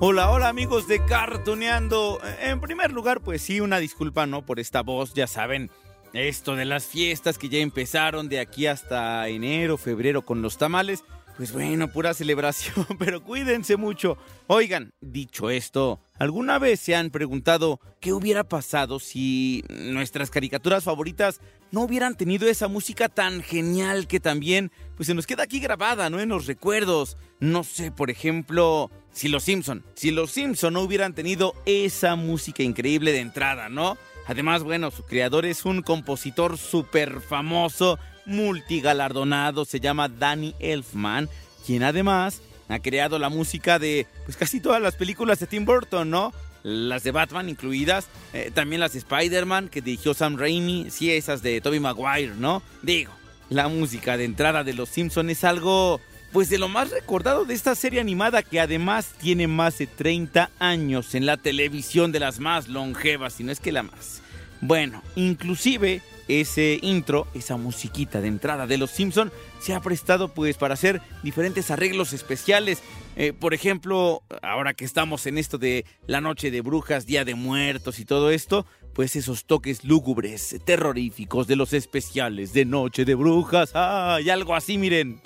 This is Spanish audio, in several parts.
Hola, hola amigos de Cartoneando. En primer lugar, pues sí, una disculpa, ¿no? Por esta voz, ya saben, esto de las fiestas que ya empezaron de aquí hasta enero, febrero con los tamales. Pues bueno, pura celebración, pero cuídense mucho. Oigan, dicho esto, ¿alguna vez se han preguntado qué hubiera pasado si nuestras caricaturas favoritas no hubieran tenido esa música tan genial que también pues se nos queda aquí grabada, ¿no? En los recuerdos. No sé, por ejemplo, si los Simpson, si los Simpson no hubieran tenido esa música increíble de entrada, ¿no? Además, bueno, su creador es un compositor súper famoso, multigalardonado, se llama Danny Elfman, quien además ha creado la música de pues casi todas las películas de Tim Burton, ¿no? Las de Batman incluidas, eh, también las de Spider-Man que dirigió Sam Raimi, sí, esas de Tobey Maguire, ¿no? Digo, la música de entrada de Los Simpson es algo pues de lo más recordado de esta serie animada que además tiene más de 30 años en la televisión de las más longevas, si no es que la más. Bueno, inclusive ese intro, esa musiquita de entrada de Los Simpson se ha prestado pues para hacer diferentes arreglos especiales. Eh, por ejemplo, ahora que estamos en esto de la noche de brujas, día de muertos y todo esto, pues esos toques lúgubres, terroríficos de los especiales de noche de brujas, ah, y algo así, miren.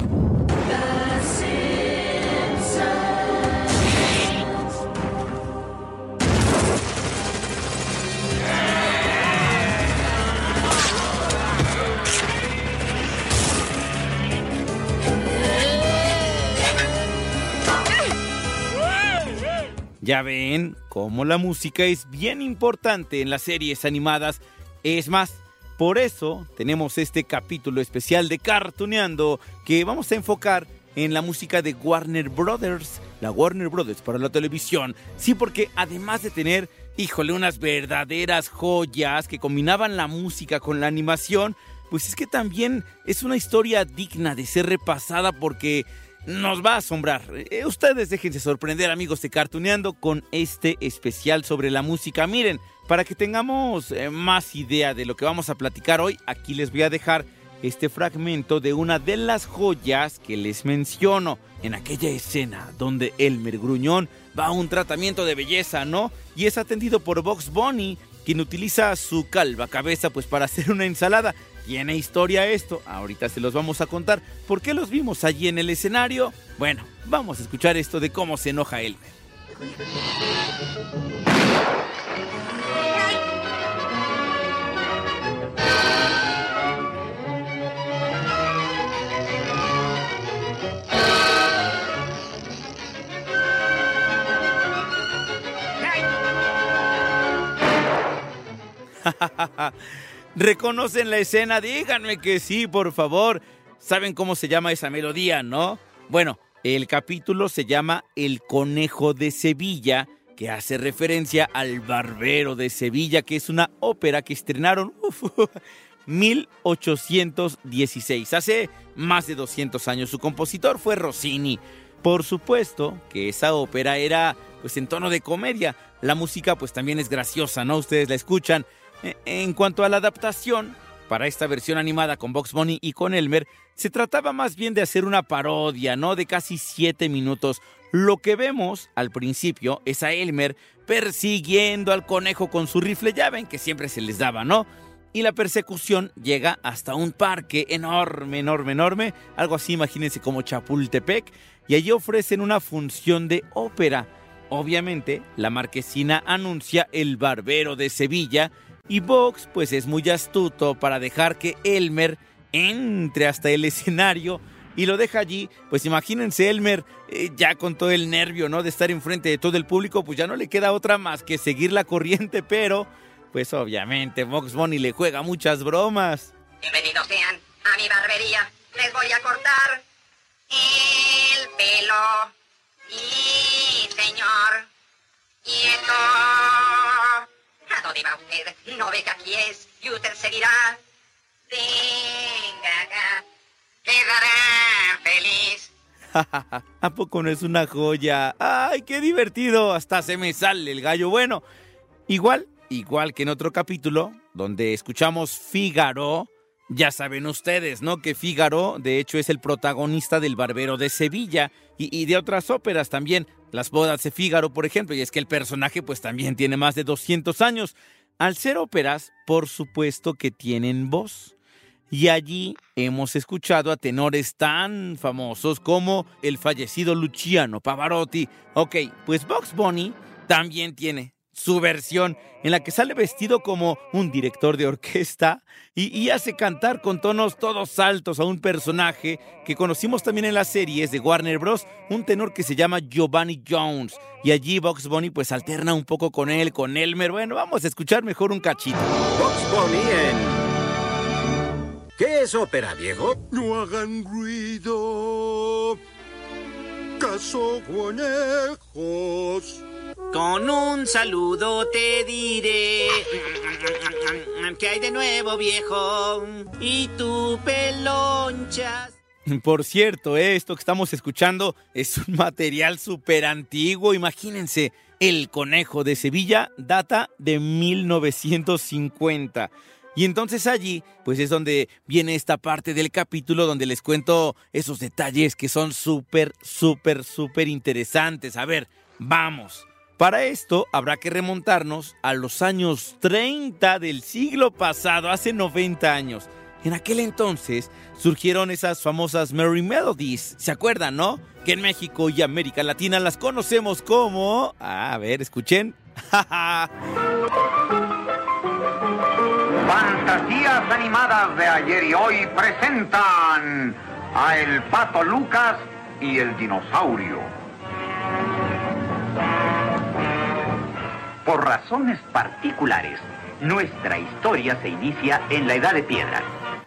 Ya ven cómo la música es bien importante en las series animadas. Es más, por eso tenemos este capítulo especial de Cartuneando que vamos a enfocar en la música de Warner Brothers, la Warner Brothers para la televisión. Sí, porque además de tener, híjole, unas verdaderas joyas que combinaban la música con la animación, pues es que también es una historia digna de ser repasada porque nos va a asombrar. Eh, ustedes déjense sorprender, amigos de Cartuneando, con este especial sobre la música. Miren, para que tengamos eh, más idea de lo que vamos a platicar hoy, aquí les voy a dejar este fragmento de una de las joyas que les menciono en aquella escena donde Elmer Gruñón va a un tratamiento de belleza, ¿no? Y es atendido por Box Bunny, quien utiliza su calva cabeza pues para hacer una ensalada. Tiene historia esto, ahorita se los vamos a contar. ¿Por qué los vimos allí en el escenario? Bueno, vamos a escuchar esto de cómo se enoja Elmer. ¿Reconocen la escena? Díganme que sí, por favor. ¿Saben cómo se llama esa melodía, no? Bueno, el capítulo se llama El Conejo de Sevilla, que hace referencia al Barbero de Sevilla, que es una ópera que estrenaron uf, 1816, hace más de 200 años. Su compositor fue Rossini. Por supuesto que esa ópera era pues en tono de comedia. La música pues también es graciosa, ¿no? Ustedes la escuchan. E, en cuanto a la adaptación, para esta versión animada con Box Bunny y con Elmer, se trataba más bien de hacer una parodia, ¿no? De casi 7 minutos. Lo que vemos al principio es a Elmer persiguiendo al conejo con su rifle, ya ven que siempre se les daba, ¿no? Y la persecución llega hasta un parque enorme, enorme, enorme, algo así imagínense como Chapultepec, y allí ofrecen una función de ópera. obviamente, la marquesina anuncia el barbero de Sevilla y Vox pues es muy astuto para dejar que Elmer entre hasta el escenario y lo deja allí, pues imagínense Elmer eh, ya con todo el nervio, ¿no? De estar enfrente de todo el público, pues ya no le queda otra más que seguir la corriente, pero pues obviamente Vox Bunny le juega muchas bromas. Bienvenidos sean a mi barbería. Les voy a cortar el pelo. Y señor. ¿A dónde va usted? No ve que aquí es y usted seguirá. Venga acá. Quedará feliz. ¿A poco no es una joya? ¡Ay, qué divertido! Hasta se me sale el gallo. Bueno, igual, igual que en otro capítulo, donde escuchamos Fígaro, ya saben ustedes, ¿no? Que Fígaro, de hecho, es el protagonista del Barbero de Sevilla y, de otras óperas también. Las bodas de Fígaro, por ejemplo, y es que el personaje pues también tiene más de 200 años. Al ser óperas, por supuesto que tienen voz. Y allí hemos escuchado a tenores tan famosos como el fallecido Luciano Pavarotti. Ok, pues Box Bunny también tiene su versión en la que sale vestido como un director de orquesta y, y, hace cantar con tonos todos altos a un personaje que conocimos también en las series de Warner Bros., un tenor que se llama Giovanni Jones. Y allí Box Bunny pues alterna un poco con él, con Elmer. Bueno, vamos a escuchar mejor un cachito. Box Bunny en... ¿Qué es ópera, viejo? No hagan ruido. Caso conejos. Con un saludo te diré que hay de nuevo, viejo, y tu pelonchas. Por cierto, esto que estamos escuchando es un material súper antiguo. Imagínense, el conejo de Sevilla data de 1950. Y entonces allí, pues es donde viene esta parte del capítulo donde les cuento esos detalles que son súper, súper, súper interesantes. A ver, vamos. Para esto habrá que remontarnos a los años 30 del siglo pasado, hace 90 años. En aquel entonces surgieron esas famosas Merry Melodies. ¿Se acuerdan, no? Que en México y América Latina las conocemos como... a ver, escuchen. Fantasías animadas de ayer y hoy presentan a El Pato Lucas y el Dinosaurio. Por razones particulares, nuestra historia se inicia en la Edad de Piedra.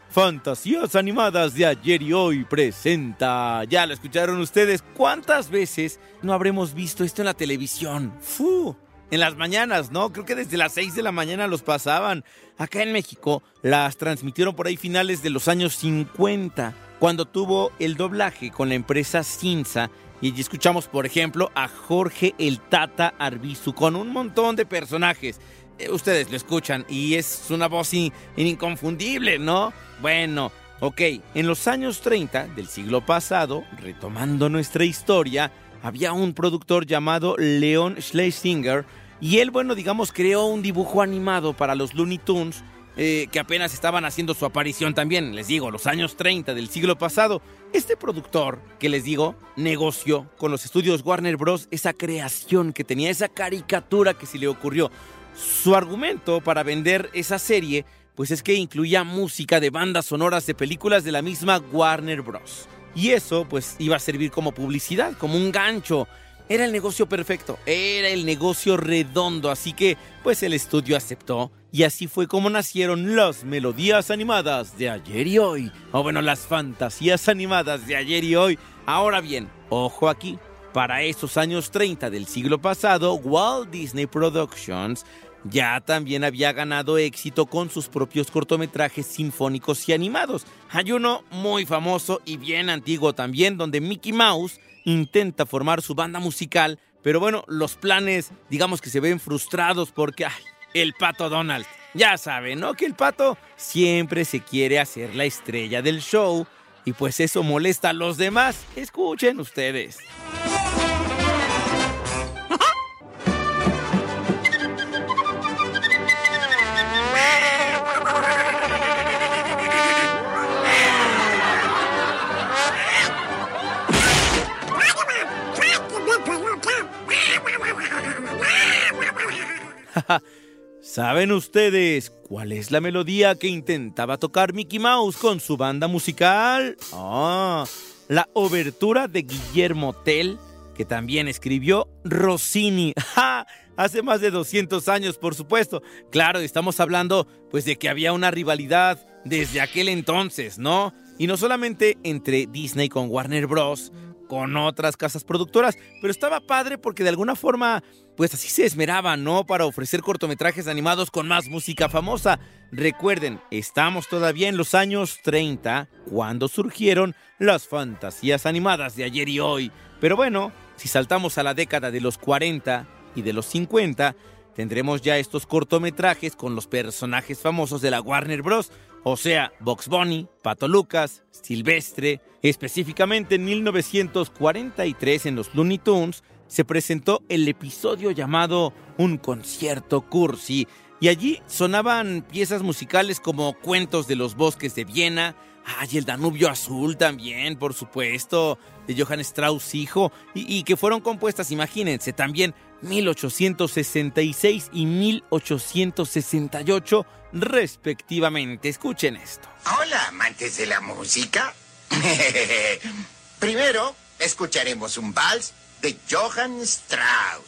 Fantasías animadas de ayer y hoy presenta. Ya lo escucharon ustedes. ¿Cuántas veces no habremos visto esto en la televisión? ¡Fu! En las mañanas, ¿no? Creo que desde las 6 de la mañana los pasaban. Acá en México las transmitieron por ahí finales de los años 50, cuando tuvo el doblaje con la empresa Cinza. Y escuchamos, por ejemplo, a Jorge el Tata Arbizu con un montón de personajes. Eh, ustedes lo escuchan y es una voz in inconfundible, ¿no? Bueno, ok, en los años 30 del siglo pasado, retomando nuestra historia, había un productor llamado Leon Schlesinger y él, bueno, digamos, creó un dibujo animado para los Looney Tunes eh, que apenas estaban haciendo su aparición también, les digo, los años 30 del siglo pasado. Este productor, que les digo, negoció con los estudios Warner Bros. esa creación que tenía, esa caricatura que se le ocurrió. Su argumento para vender esa serie, pues es que incluía música de bandas sonoras de películas de la misma Warner Bros. Y eso, pues, iba a servir como publicidad, como un gancho. Era el negocio perfecto, era el negocio redondo, así que, pues, el estudio aceptó. Y así fue como nacieron las melodías animadas de ayer y hoy. O bueno, las fantasías animadas de ayer y hoy. Ahora bien, ojo aquí. Para esos años 30 del siglo pasado, Walt Disney Productions ya también había ganado éxito con sus propios cortometrajes sinfónicos y animados. Hay uno muy famoso y bien antiguo también, donde Mickey Mouse intenta formar su banda musical, pero bueno, los planes digamos que se ven frustrados porque ay, el pato Donald, ya saben, ¿no? Que el pato siempre se quiere hacer la estrella del show y pues eso molesta a los demás. Escuchen ustedes. ¿Saben ustedes cuál es la melodía que intentaba tocar Mickey Mouse con su banda musical? Ah, la obertura de Guillermo Tell, que también escribió Rossini. Hace más de 200 años, por supuesto. Claro, estamos hablando pues de que había una rivalidad desde aquel entonces, ¿no? Y no solamente entre Disney con Warner Bros., con otras casas productoras, pero estaba padre porque de alguna forma, pues así se esmeraba, ¿no? Para ofrecer cortometrajes animados con más música famosa. Recuerden, estamos todavía en los años 30, cuando surgieron las fantasías animadas de ayer y hoy. Pero bueno, si saltamos a la década de los 40 y de los 50, tendremos ya estos cortometrajes con los personajes famosos de la Warner Bros., o sea, Box Bunny, Pato Lucas, Silvestre. Específicamente en 1943 en los Looney Tunes se presentó el episodio llamado Un concierto cursi y allí sonaban piezas musicales como Cuentos de los bosques de Viena, Ay, el Danubio Azul también, por supuesto, de Johann Strauss hijo, y, y, que fueron compuestas, imagínense, también 1866 y 1868 respectivamente. Escuchen esto. Hola, amantes de la música. Primero, escucharemos un vals de Johann Strauss.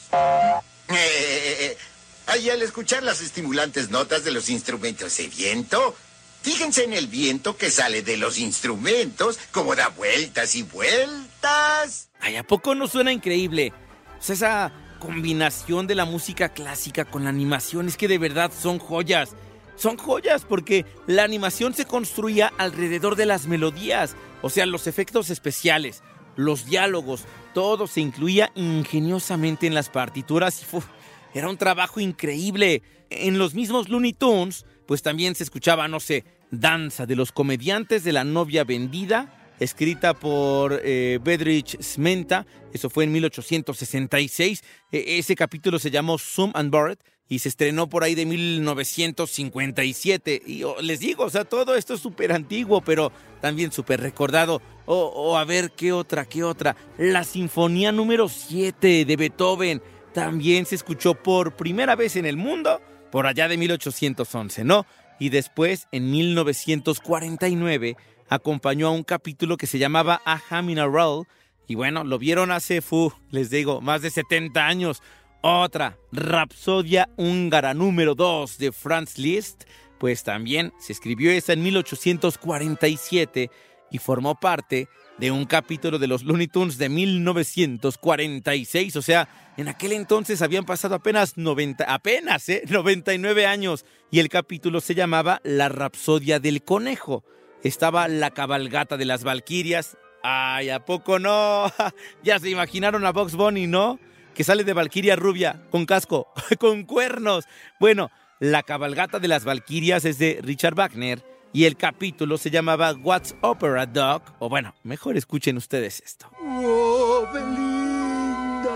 y al escuchar las estimulantes notas de los instrumentos de viento, fíjense en el viento que sale de los instrumentos, como da vueltas y vueltas. Ay, ¿a poco no suena increíble? O sea, esa combinación de la música clásica con la animación es que de verdad son joyas. Son joyas porque la animación se construía alrededor de las melodías, o sea, los efectos especiales, los diálogos, todo se incluía ingeniosamente en las partituras y era un trabajo increíble. En los mismos Looney Tunes, pues también se escuchaba, no sé, Danza de los comediantes de la novia vendida, escrita por eh, Bedrich Smenta, eso fue en 1866. E ese capítulo se llamó Zoom and Barrett y se estrenó por ahí de 1957. Y oh, les digo, o sea, todo esto es súper antiguo, pero también súper recordado. O a ver, ¿qué otra? ¿Qué otra? La Sinfonía número 7 de Beethoven también se escuchó por primera vez en el mundo por allá de 1811, ¿no? Y después, en 1949, acompañó a un capítulo que se llamaba A Roll. Y bueno, lo vieron hace, fu, les digo, más de 70 años. Otra, Rapsodia húngara número 2 de Franz Liszt, pues también se escribió esa en 1847 y formó parte de un capítulo de los Looney Tunes de 1946. O sea, en aquel entonces habían pasado apenas 90, apenas, ¿eh? 99 años. Y el capítulo se llamaba La Rapsodia del Conejo. Estaba la cabalgata de las Valquirias. Ay, ¿a poco no? ya se imaginaron a Box Bunny, ¿no? Que sale de Valquiria rubia, con casco, con cuernos. Bueno, la cabalgata de las Valquirias es de Richard Wagner y el capítulo se llamaba What's Opera Dog. O bueno, mejor escuchen ustedes esto. Oh, Belinda,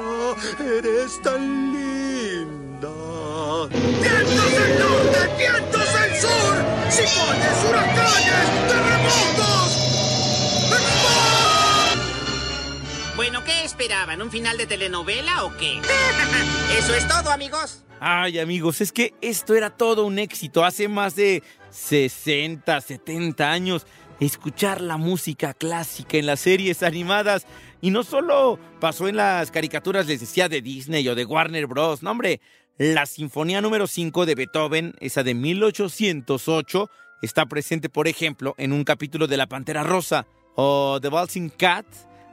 eres tan linda. ¡Sifones, huracanes, terremotos! Bueno, ¿qué esperaban? ¿Un final de telenovela o qué? Eso es todo, amigos. Ay, amigos, es que esto era todo un éxito. Hace más de 60, 70 años, escuchar la música clásica en las series animadas. Y no solo pasó en las caricaturas, les decía, de Disney o de Warner Bros. No, hombre, la Sinfonía número 5 de Beethoven, esa de 1808, está presente, por ejemplo, en un capítulo de La Pantera Rosa. O The Waltzing Cat,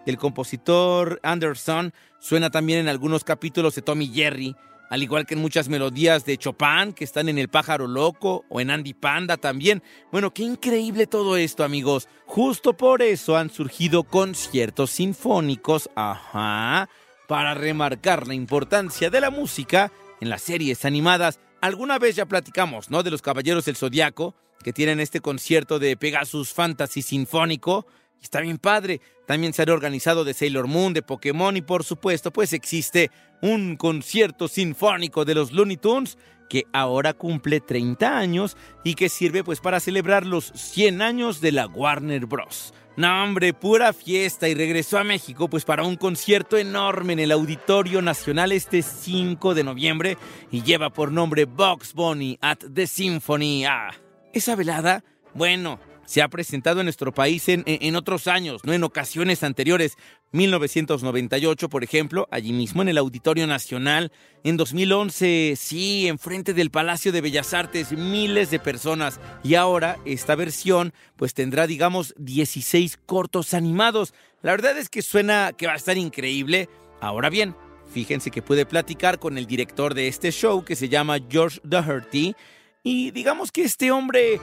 del compositor Anderson, suena también en algunos capítulos de Tommy Jerry al igual que en muchas melodías de Chopin que están en El pájaro loco o en Andy Panda también. Bueno, qué increíble todo esto, amigos. Justo por eso han surgido conciertos sinfónicos, ajá, para remarcar la importancia de la música en las series animadas. Alguna vez ya platicamos, ¿no? De los Caballeros del Zodiaco, que tienen este concierto de Pegasus Fantasy Sinfónico está bien padre. También se ha organizado de Sailor Moon, de Pokémon y por supuesto pues existe un concierto sinfónico de los Looney Tunes que ahora cumple 30 años y que sirve pues para celebrar los 100 años de la Warner Bros. No, hombre, pura fiesta y regresó a México pues para un concierto enorme en el Auditorio Nacional este 5 de noviembre y lleva por nombre Box Bunny at the Symphony. Ah, esa velada, bueno, se ha presentado en nuestro país en, otros años, no en ocasiones anteriores. 1998, por ejemplo, allí mismo en el Auditorio Nacional. En 2011, sí, enfrente del Palacio de Bellas Artes, miles de personas. Y ahora esta versión, pues tendrá, digamos, 16 cortos animados. La verdad es que suena que va a estar increíble. Ahora bien, fíjense que puede platicar con el director de este show que se llama George Doherty. Y digamos que este hombre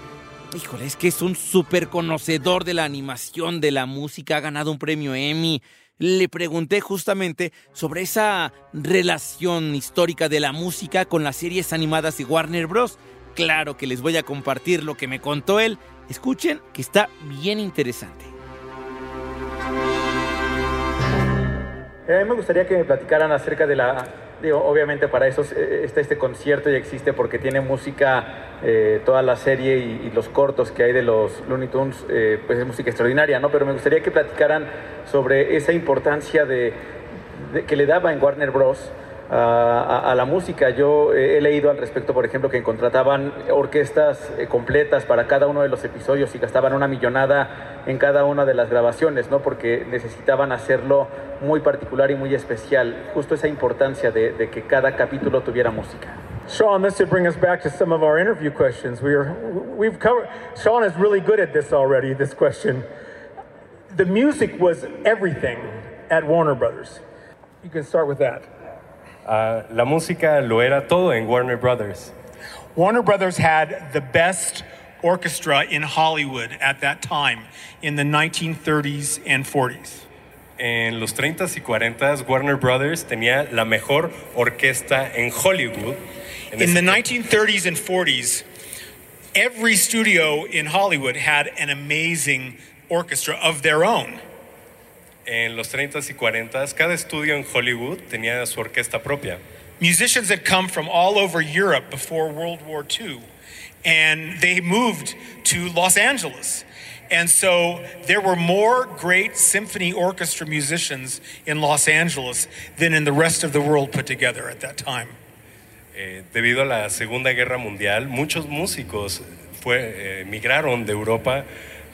Híjole, es que es un súper conocedor de la animación, de la música, ha ganado un premio Emmy. Le pregunté justamente sobre esa relación histórica de la música con las series animadas de Warner Bros. Claro que les voy a compartir lo que me contó él. Escuchen que está bien interesante. A mí me gustaría que me platicaran acerca de la Obviamente para eso está este concierto y existe porque tiene música, eh, toda la serie y, los cortos que hay de los Looney Tunes, eh, pues es música extraordinaria, ¿no? Pero me gustaría que platicaran sobre esa importancia de que le daba en Warner Bros. A, a, la música. Yo eh, he leído al respecto, por ejemplo, que contrataban orquestas eh, completas para cada uno de los episodios y gastaban una millonada en cada una de las grabaciones, ¿no? Porque necesitaban hacerlo muy particular y muy especial. Justo esa importancia de, de que cada capítulo tuviera música. Sean, this should bring us back to some of our interview questions. We are, we've covered. Sean is really good at this already. This question. The music was everything at Warner Brothers. You can start with that. Uh, la música lo era todo en Warner Brothers. Warner Brothers had the best orchestra in Hollywood at that time in the 1930s and 40s. En los 30s y 40s, Warner Brothers tenía la mejor orquesta en Hollywood. En, in the 1930s and 40s, every studio in Hollywood had an amazing orchestra of their own. En los 30s y 40s, cada estudio en Hollywood tenía su orquesta propia. Musicians had come from all over Europe before World War II, and they moved to Los Angeles. And so there were more great symphony orchestra musicians in Los Angeles than in the rest of the world put together at that time. Eh, debido a la Segunda Guerra Mundial, muchos músicos fue, eh, migraron de Europa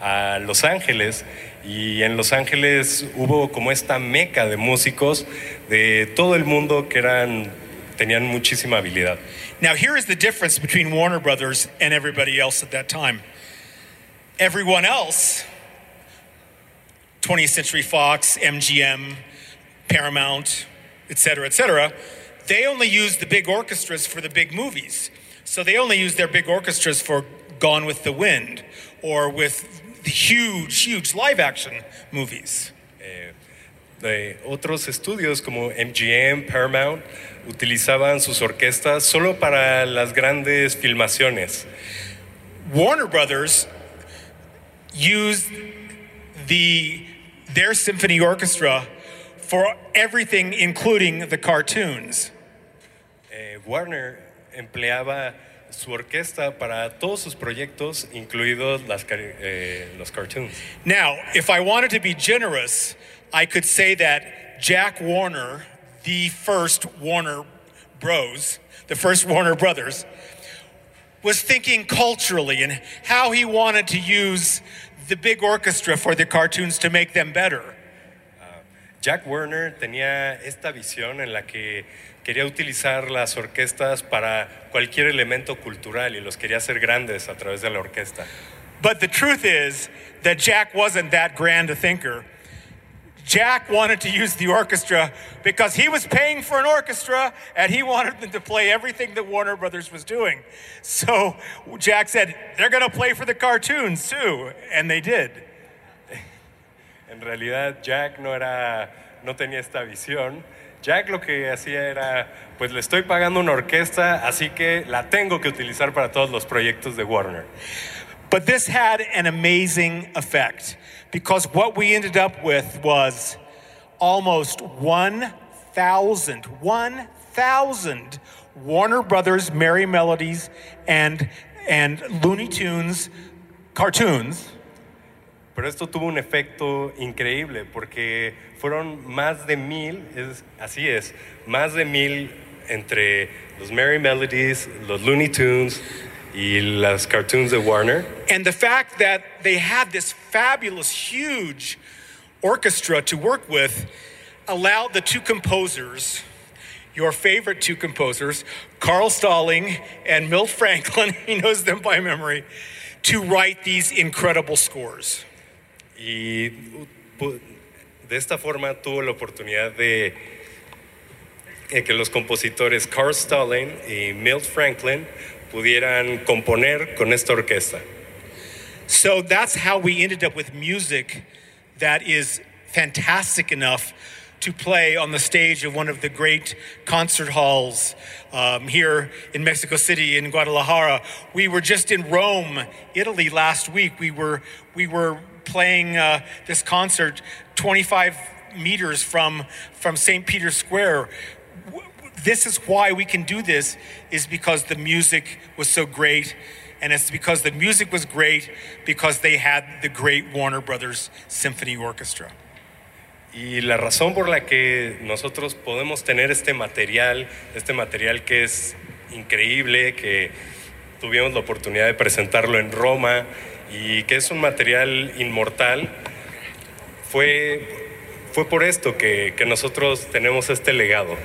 a Los Ángeles y en Los Ángeles hubo como esta meca de músicos de todo el mundo que eran tenían muchísima habilidad. Now here is the difference between Warner Brothers and everybody else at that time. Everyone else 20th Century Fox, MGM, Paramount, etc., etc., they only used the big orchestras for the big movies. So they only used their big orchestras for Gone with the Wind or with huge, huge live action movies. Eh, de otros estudios como MGM, Paramount, utilizaban sus orquestas solo para las grandes filmaciones. Warner Brothers used the, their symphony orchestra for everything, including the cartoons. Eh, Warner empleaba su orquesta para todos sus proyectos, incluidos las, eh, los cartoons. Now, if I wanted to be generous, I could say that Jack Warner, the first Warner Bros, the first Warner Brothers, was thinking culturally and how he wanted to use the big orchestra for the cartoons to make them better. Uh, Jack Warner tenía esta visión en la que quería utilizar las orquestas para cualquier elemento cultural y los quería hacer grandes a través de la orquesta. But the truth is that Jack wasn't that grand a thinker. Jack wanted to use the orchestra because he was paying for an orchestra and he wanted them to play everything that Warner Brothers was doing. So Jack said, they're going to play for the cartoons too. And they did. En realidad, Jack no, era, no tenía esta visión. Jack lo que hacía era, pues le estoy pagando una orquesta, así que la tengo que utilizar para todos los proyectos de Warner. But this had an amazing effect because what we ended up with was almost 1,000, 1,000 Warner Brothers Merry Melodies and, and Looney Tunes cartoons. Pero esto tuvo un efecto increíble porque fueron más de mil, es, así es, más de mil entre los Merry Melodies, los Looney Tunes y las cartoons de Warner. And the fact that they had this fabulous, huge orchestra to work with allowed the two composers, your favorite two composers, Carl Stalling and Milt Franklin, he knows them by memory, to write these incredible scores. Y de esta forma tuvo la oportunidad de que los compositores Carl Stalling y Milt Franklin pudieran componer con esta orquesta. So that's how we ended up with music that is fantastic enough to play on the stage of one of the great concert halls um, here in Mexico City, in Guadalajara. We were just in Rome, Italy last week. We were, we were playing uh, this concert 25 meters from, from St. Peter's Square. This is why we can do this, is because the music was so great. And it's because the music was great because they had the great Warner Brothers Symphony Orchestra. Y la razón por la que nosotros podemos tener este material, este material que es increíble, que tuvimos la oportunidad de presentarlo en Roma y que es un material inmortal, fue, fue por esto que, que nosotros tenemos este legado.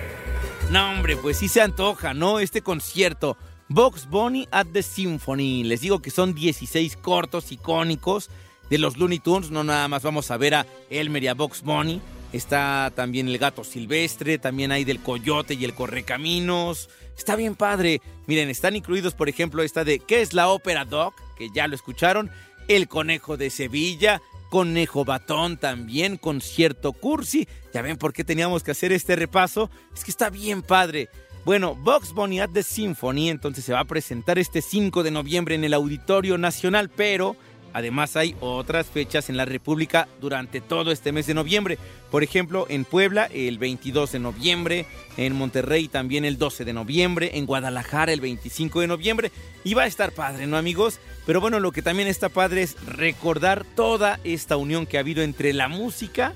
No, hombre, pues sí se antoja, ¿no? Este concierto. Box Bunny at the Symphony. Les digo que son 16 cortos icónicos de los Looney Tunes. No nada más vamos a ver a Elmer y a Box Bunny. Está también el gato silvestre, también hay del coyote y el correcaminos. Está bien padre. Miren, están incluidos, por ejemplo, esta de ¿Qué es la ópera Doc? Que ya lo escucharon. El conejo de Sevilla. Conejo Batón también, concierto cursi. Ya ven por qué teníamos que hacer este repaso. Es que está bien padre. Bueno, Box Bunny at the Symphony entonces se va a presentar este 5 de noviembre en el Auditorio Nacional, pero además hay otras fechas en la República durante todo este mes de noviembre. Por ejemplo, en Puebla el 22 de noviembre, en Monterrey también el 12 de noviembre, en Guadalajara el 25 de noviembre. Y va a estar padre, ¿no amigos? Pero bueno, lo que también está padre es recordar toda esta unión que ha habido entre la música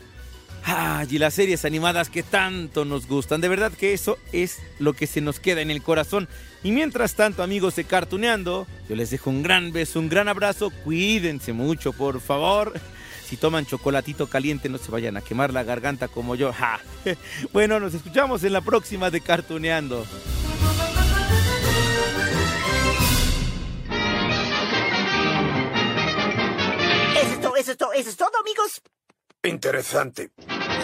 Ah, y las series animadas que tanto nos gustan. De verdad que eso es lo que se nos queda en el corazón. Y mientras tanto, amigos de Cartuneando, yo les dejo un gran beso, un gran abrazo. Cuídense mucho, por favor. Si toman chocolatito caliente, no se vayan a quemar la garganta como yo. Bueno, nos escuchamos en la próxima de Cartuneando. Eso es todo, eso es todo, eso es todo, amigos. Interesante.